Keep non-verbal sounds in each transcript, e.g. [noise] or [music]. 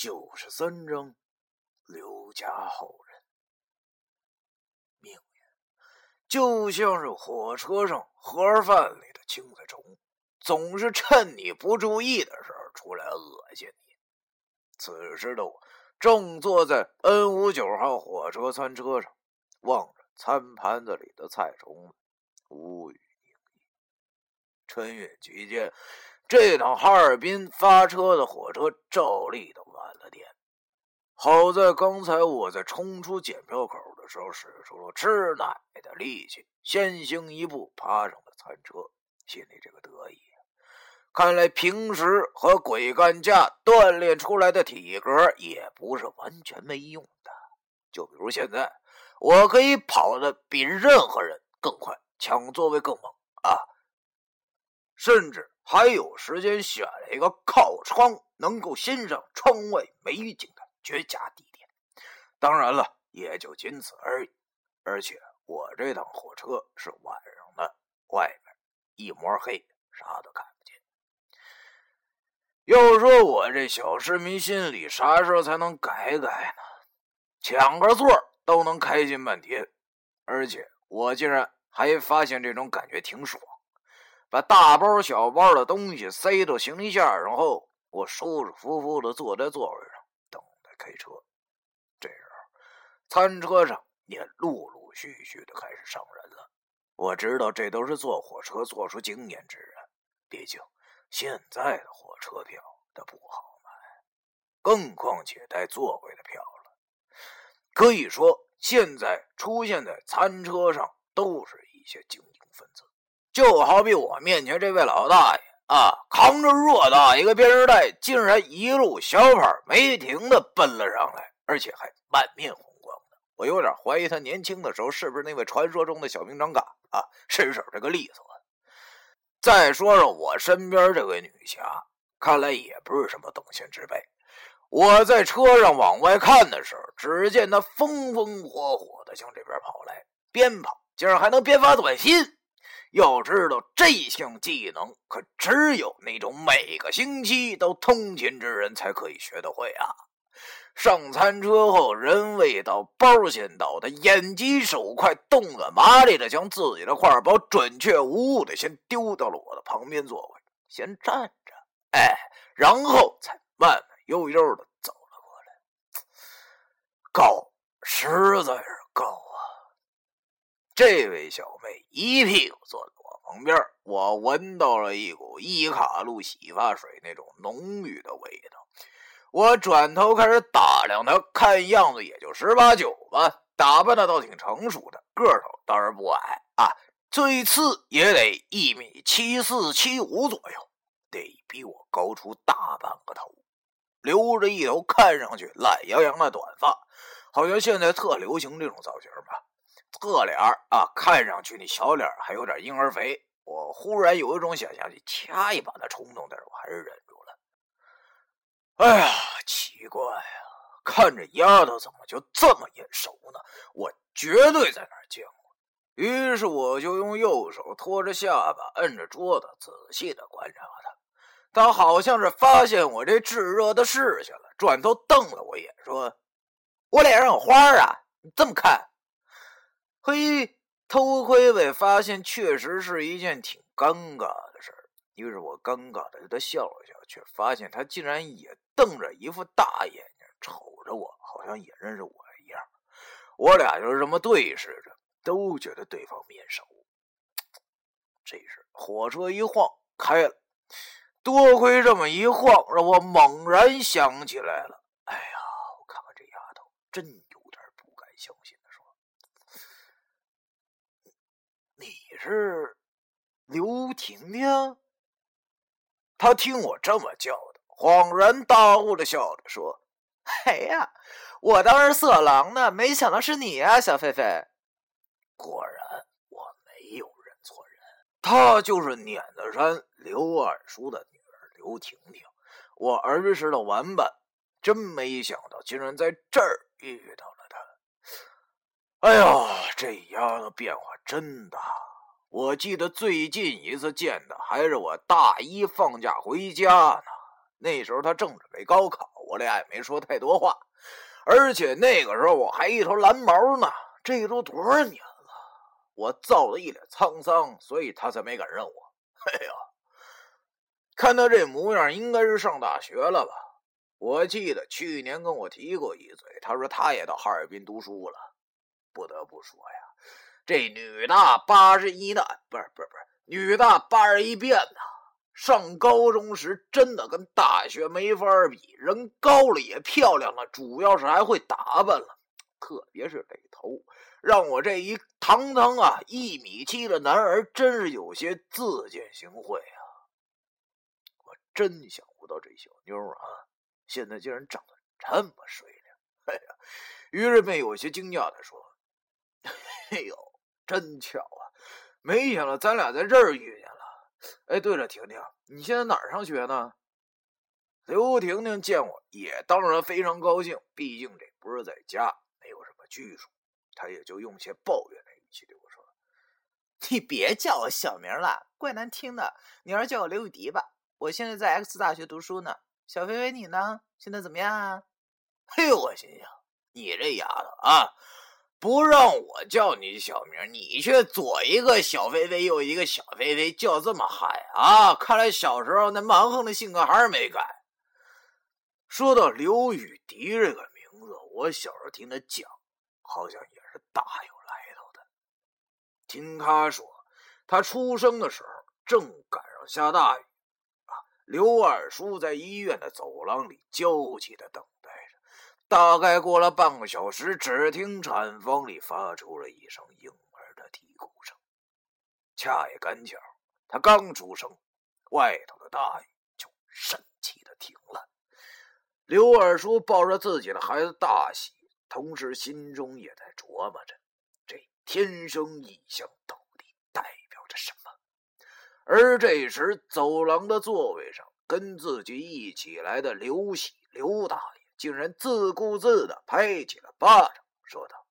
九十三张刘家后人。命运就像是火车上盒饭里的青菜虫，总是趁你不注意的时候出来恶心你。此时的我正坐在 N 五九号火车餐车上，望着餐盘子里的菜虫们，无语凝噎。春运期间，这趟哈尔滨发车的火车照例都。好在刚才我在冲出检票口的时候，使出了吃奶的力气，先行一步爬上了餐车，心里这个得意。看来平时和鬼干架锻炼出来的体格也不是完全没用的。就比如现在，我可以跑得比任何人更快，抢座位更猛啊！甚至还有时间选了一个靠窗，能够欣赏窗外美景的。绝佳地点，当然了，也就仅此而已。而且我这趟火车是晚上的，外面一抹黑，啥都看不见。要说我这小市民心里啥时候才能改改呢？抢个座都能开心半天，而且我竟然还发现这种感觉挺爽。把大包小包的东西塞到行李架上后，我舒舒服服的坐在座位上。开车，这时候餐车上也陆陆续续的开始上人了。我知道这都是坐火车做出经验之人，毕竟现在的火车票它不好买，更况且带座位的票了。可以说，现在出现在餐车上都是一些精英分子，就好比我面前这位老大爷。啊！扛着偌大一个编织袋，竟然一路小跑没停的奔了上来，而且还满面红光的。我有点怀疑他年轻的时候是不是那位传说中的小兵张嘎啊，身手这个利索。再说说我身边这位女侠，看来也不是什么等闲之辈。我在车上往外看的时候，只见她风风火火的向这边跑来，边跑竟然还能边发短信。要知道，这项技能可只有那种每个星期都通勤之人才可以学得会啊！上餐车后，人未到，包先到，他眼疾手快，动作麻利的将自己的挎包准确无误的先丢到了我的旁边座位，先站着，哎，然后才慢慢悠悠的走了过来。高，实在是高啊！这位小妹一屁股坐在我旁边，我闻到了一股伊卡璐洗发水那种浓郁的味道。我转头开始打量她，看样子也就十八九吧，打扮的倒挺成熟的，个头当然不矮啊，最次也得一米七四七五左右，得比我高出大半个头，留着一头看上去懒洋洋的短发，好像现在特流行这种造型吧。侧脸啊，看上去那小脸还有点婴儿肥，我忽然有一种想下去掐一把的冲动，但是我还是忍住了。哎呀，奇怪呀，看这丫头怎么就这么眼熟呢？我绝对在哪儿见过。于是我就用右手托着下巴，摁着桌子，仔细的观察她。她好像是发现我这炙热的视线了，转头瞪了我一眼，说：“我脸上有花啊，你这么看？”嘿，偷窥被发现确实是一件挺尴尬的事儿。于是我尴尬的对他笑了笑，却发现他竟然也瞪着一副大眼睛瞅着我，好像也认识我一样。我俩就这么对视着，都觉得对方面熟。这时火车一晃开了，多亏这么一晃，让我猛然想起来了。哎呀，我看看这丫头，真有点不敢相信。是刘婷婷。他听我这么叫的，恍然大悟的笑着说：“哎呀，我当是色狼呢，没想到是你啊，小狒狒。”果然，我没有认错人，她就是碾子山刘二叔的女儿刘婷婷，我儿时的玩伴。真没想到，竟然在这儿遇到了她。哎呀，这丫头变化真大。我记得最近一次见他，还是我大一放假回家呢。那时候他正准备高考我俩也没说太多话。而且那个时候我还一头蓝毛呢，这都多少年了？我造的一脸沧桑，所以他才没敢认我。[laughs] 哎呀，看他这模样，应该是上大学了吧？我记得去年跟我提过一嘴，他说他也到哈尔滨读书了。不得不说呀，这女大八十一难，不是不是不是，女大八十一变呐。上高中时真的跟大学没法比，人高了也漂亮了，主要是还会打扮了，特别是这头，让我这一堂堂啊一米七的男儿真是有些自惭形秽啊！我真想不到这小妞啊，现在竟然长得这么水灵。哎呀，于是便有些惊讶的说：“ [laughs] 哎呦，真巧啊，没想到咱俩在这儿遇见了。”哎，对了，婷婷，你现在哪儿上学呢？刘婷婷见我也当然非常高兴，毕竟这不是在家，没有什么拘束，她也就用些抱怨的语气对我说：“ [laughs] 你别叫我小名了，怪难听的。你还是叫我刘雨迪吧。我现在在 X 大学读书呢。小飞飞，你呢？现在怎么样啊？” [laughs] 嘿，我心想，你这丫头啊！不让我叫你小名，你却左一个小飞飞，右一个小飞飞，叫这么嗨啊！看来小时候那蛮横的性格还是没改。说到刘雨迪这个名字，我小时候听他讲，好像也是大有来头的。听他说，他出生的时候正赶上下大雨，啊，刘二叔在医院的走廊里焦急的等。大概过了半个小时，只听产房里发出了一声婴儿的啼哭声。恰也赶巧，他刚出生，外头的大雨就神奇的停了。刘二叔抱着自己的孩子大喜，同时心中也在琢磨着：这天生异象到底代表着什么？而这时，走廊的座位上，跟自己一起来的刘喜、刘大爷。竟然自顾自的拍起了巴掌，说道：“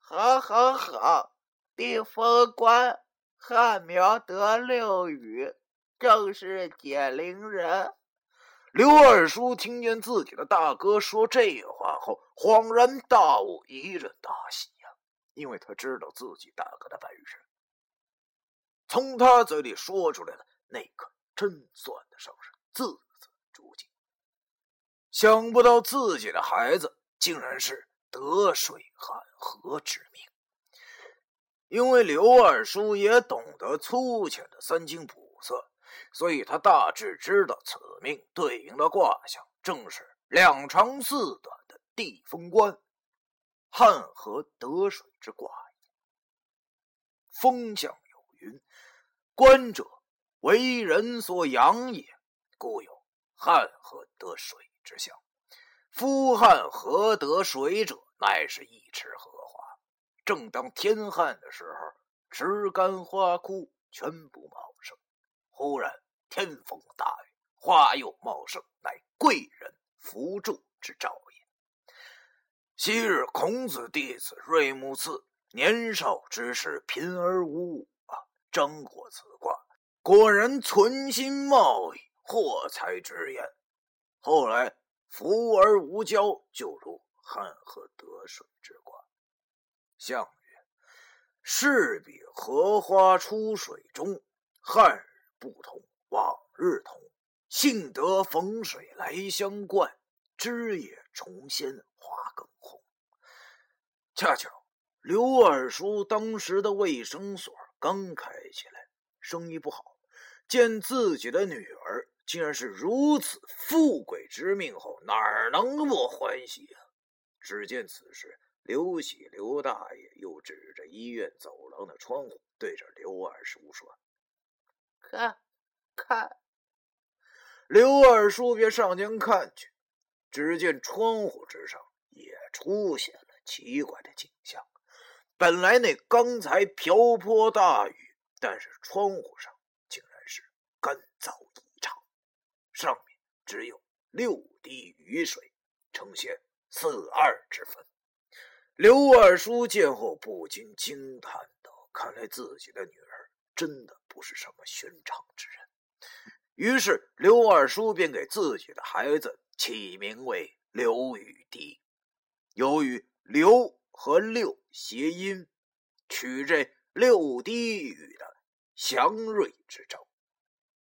好，好，好！地风官汉苗得六羽，正是解铃人。”刘二叔听见自己的大哥说这话后，恍然大悟，一阵大喜呀，因为他知道自己大哥的本事。从他嘴里说出来的那刻，真算得上是字。想不到自己的孩子竟然是得水汉河之命，因为刘二叔也懂得粗浅的三经卜色，所以他大致知道此命对应的卦象正是两长四短的地风官，汉河得水之卦风象有云：“观者为人所养也，故有汉河得水。”之象，夫旱何得水者，乃是一池荷花。正当天旱的时候，枝干花枯，全部茂盛。忽然天风大雨，花又茂盛，乃贵人扶助之兆也。昔日孔子弟子瑞木次年少之时贫而无物啊，争过此卦，果然存心贸易，获财之言。后来。福而无骄，就如汉河得水之卦。象曰：是比荷花出水中，汉日不同往日同，幸得逢水来相灌，枝叶重鲜花更红。恰巧刘二叔当时的卫生所刚开起来，生意不好，见自己的女儿。竟然是如此富贵之命后，哪能不欢喜啊？只见此时，刘喜刘大爷又指着医院走廊的窗户，对着刘二叔说：“看，看。”刘二叔便上前看去，只见窗户之上也出现了奇怪的景象。本来那刚才瓢泼大雨，但是窗户上竟然是干燥异常。上面只有六滴雨水，呈现四二之分。刘二叔见后不禁惊叹道：“看来自己的女儿真的不是什么寻常之人。”于是刘二叔便给自己的孩子起名为刘雨迪。由于“刘”和“六”谐音，取这六滴雨的祥瑞之兆。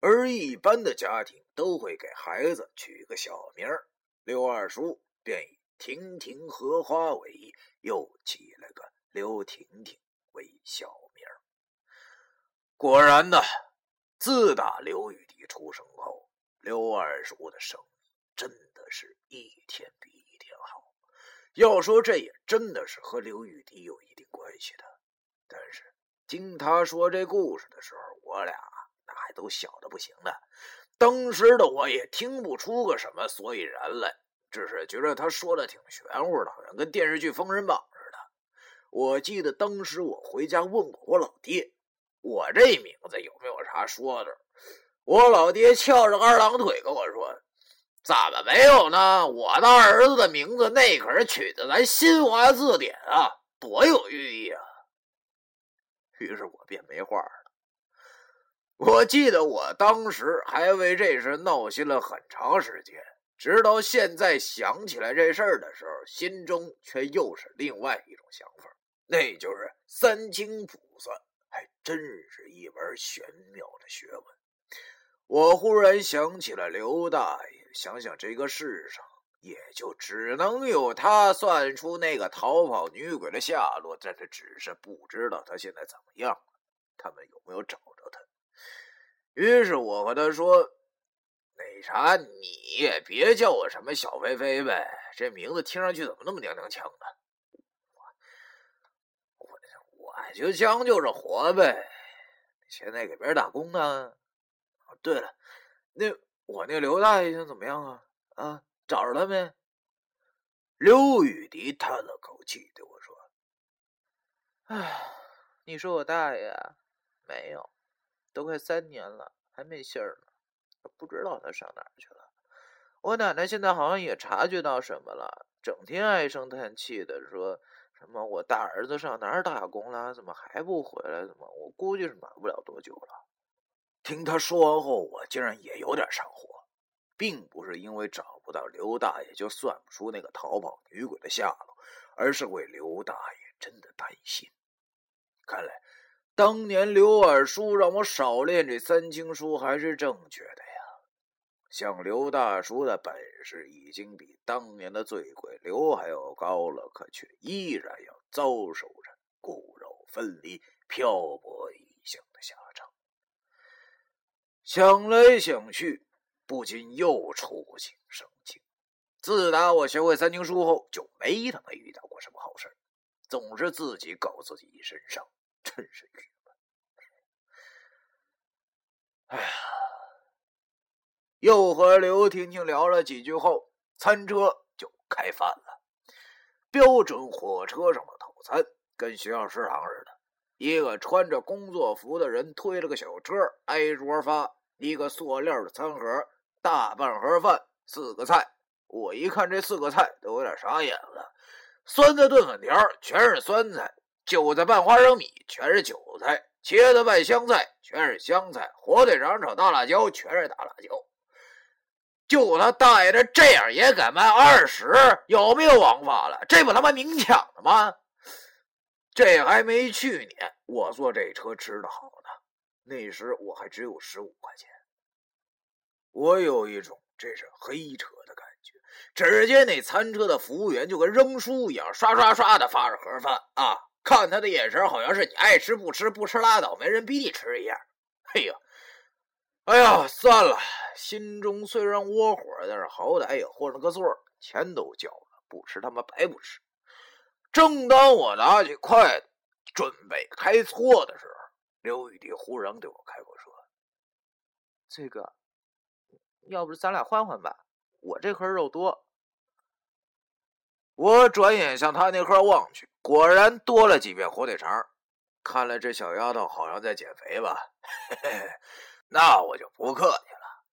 而一般的家庭都会给孩子取个小名刘二叔便以亭亭荷花为意，又起了个刘婷婷为小名果然呢，自打刘雨迪出生后，刘二叔的生意真的是一天比一天好。要说这也真的是和刘雨迪有一定关系的，但是听他说这故事的时候，我俩那还都小的不行呢。当时的我也听不出个什么所以然来，只是觉得他说的挺玄乎的，好像跟电视剧《封神榜》似的。我记得当时我回家问过我老爹。我这名字有没有啥说的？我老爹翘着二郎腿跟我说：“怎么没有呢？我的儿子的名字那可是取的咱新华字典啊，多有寓意啊！”于是我便没话了。我记得我当时还为这事闹心了很长时间，直到现在想起来这事儿的时候，心中却又是另外一种想法，那就是三清卜算。还真是一门玄妙的学问。我忽然想起了刘大爷，想想这个世上也就只能有他算出那个逃跑女鬼的下落，但是只是不知道他现在怎么样了，他们有没有找？于是我和他说：“那啥，你也别叫我什么小飞飞呗，这名字听上去怎么那么娘娘腔呢？”就将就着活呗。现在给别人打工呢。对了，那我那刘大爷现在怎么样啊？啊，找着他没？刘雨迪叹了口气对我说：“唉，你说我大爷没有，都快三年了，还没信儿呢。不知道他上哪儿去了。我奶奶现在好像也察觉到什么了，整天唉声叹气的说。”什么？我大儿子上哪儿打工了？怎么还不回来？怎么？我估计是瞒不了多久了。听他说完后，我竟然也有点上火，并不是因为找不到刘大爷就算不出那个逃跑女鬼的下落，而是为刘大爷真的担心。看来，当年刘二叔让我少练这三清书还是正确的呀。像刘大叔的本事已经比当年的醉鬼刘还要高了，可却依然要遭受着骨肉分离、漂泊异乡的下场。想来想去，不禁又触景生情。自打我学会三经书后，就没他妈遇到过什么好事总是自己搞自己一身伤，真是郁闷。哎呀！又和刘婷婷聊了几句后，餐车就开饭了。标准火车上的套餐，跟学校食堂似的。一个穿着工作服的人推了个小车，挨桌发一个塑料的餐盒，大半盒饭，四个菜。我一看这四个菜，都有点傻眼了。酸菜炖粉条全是酸菜，韭菜拌花生米全是韭菜，茄子拌香菜全是香菜，火腿肠炒大辣椒全是大辣椒。就他大爷的这样也敢卖二十？有没有王法了？这不他妈明抢的吗？这还没去年我坐这车吃的好呢，那时我还只有十五块钱。我有一种这是黑车的感觉。只见那餐车的服务员就跟扔书一样，刷刷刷的发着盒饭啊，看他的眼神好像是你爱吃不吃，不吃拉倒，没人逼你吃一样。[laughs] 哎呀！哎呀，算了，心中虽然窝火，但是好歹也混了个座钱都交了，不吃他妈白不吃。正当我拿起筷子准备开搓的时候，刘雨迪忽然对我开口说：“这个，要不咱俩换换吧？我这盒肉多。”我转眼向他那盒望去，果然多了几片火腿肠。看来这小丫头好像在减肥吧？嘿嘿。那我就不客气了，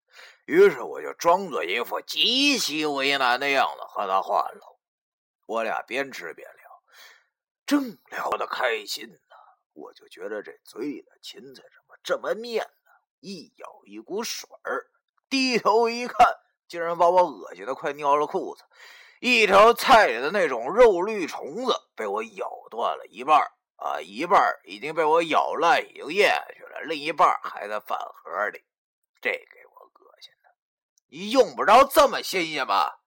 于是我就装作一副极其为难的样子和他换了。我俩边吃边聊，正聊得开心呢，我就觉得这嘴里的芹菜怎么这么面呢？一咬一股水儿，低头一看，竟然把我恶心的快尿了裤子。一条菜里的那种肉绿虫子被我咬断了一半啊，一半已经被我咬烂，已经咽下去了，另一半还在饭盒里。这给我恶心的，你用不着这么新鲜吧？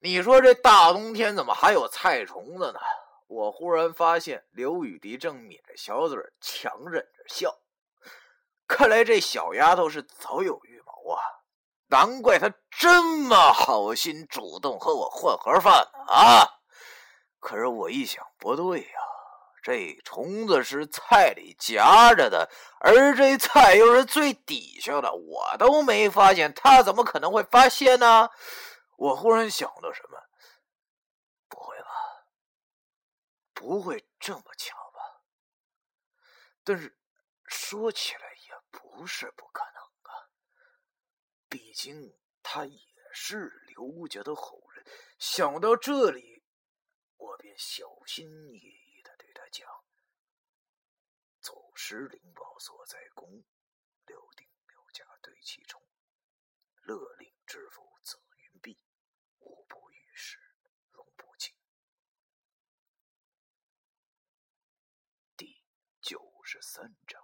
你说这大冬天怎么还有菜虫子呢？我忽然发现刘雨迪正抿着小嘴，强忍着笑。看来这小丫头是早有预谋啊！难怪他这么好心，主动和我换盒饭啊！可是我一想，不对呀，这虫子是菜里夹着的，而这菜又是最底下的，我都没发现，他怎么可能会发现呢？我忽然想到什么，不会吧？不会这么巧吧？但是说起来也不是不可能，毕竟他也是刘家的后人。想到这里，我便小心翼翼的对他讲：“走失灵宝所在宫，六定刘家对其冲，勒令知府紫云璧。”五不遇事，龙不惊。第九十三章。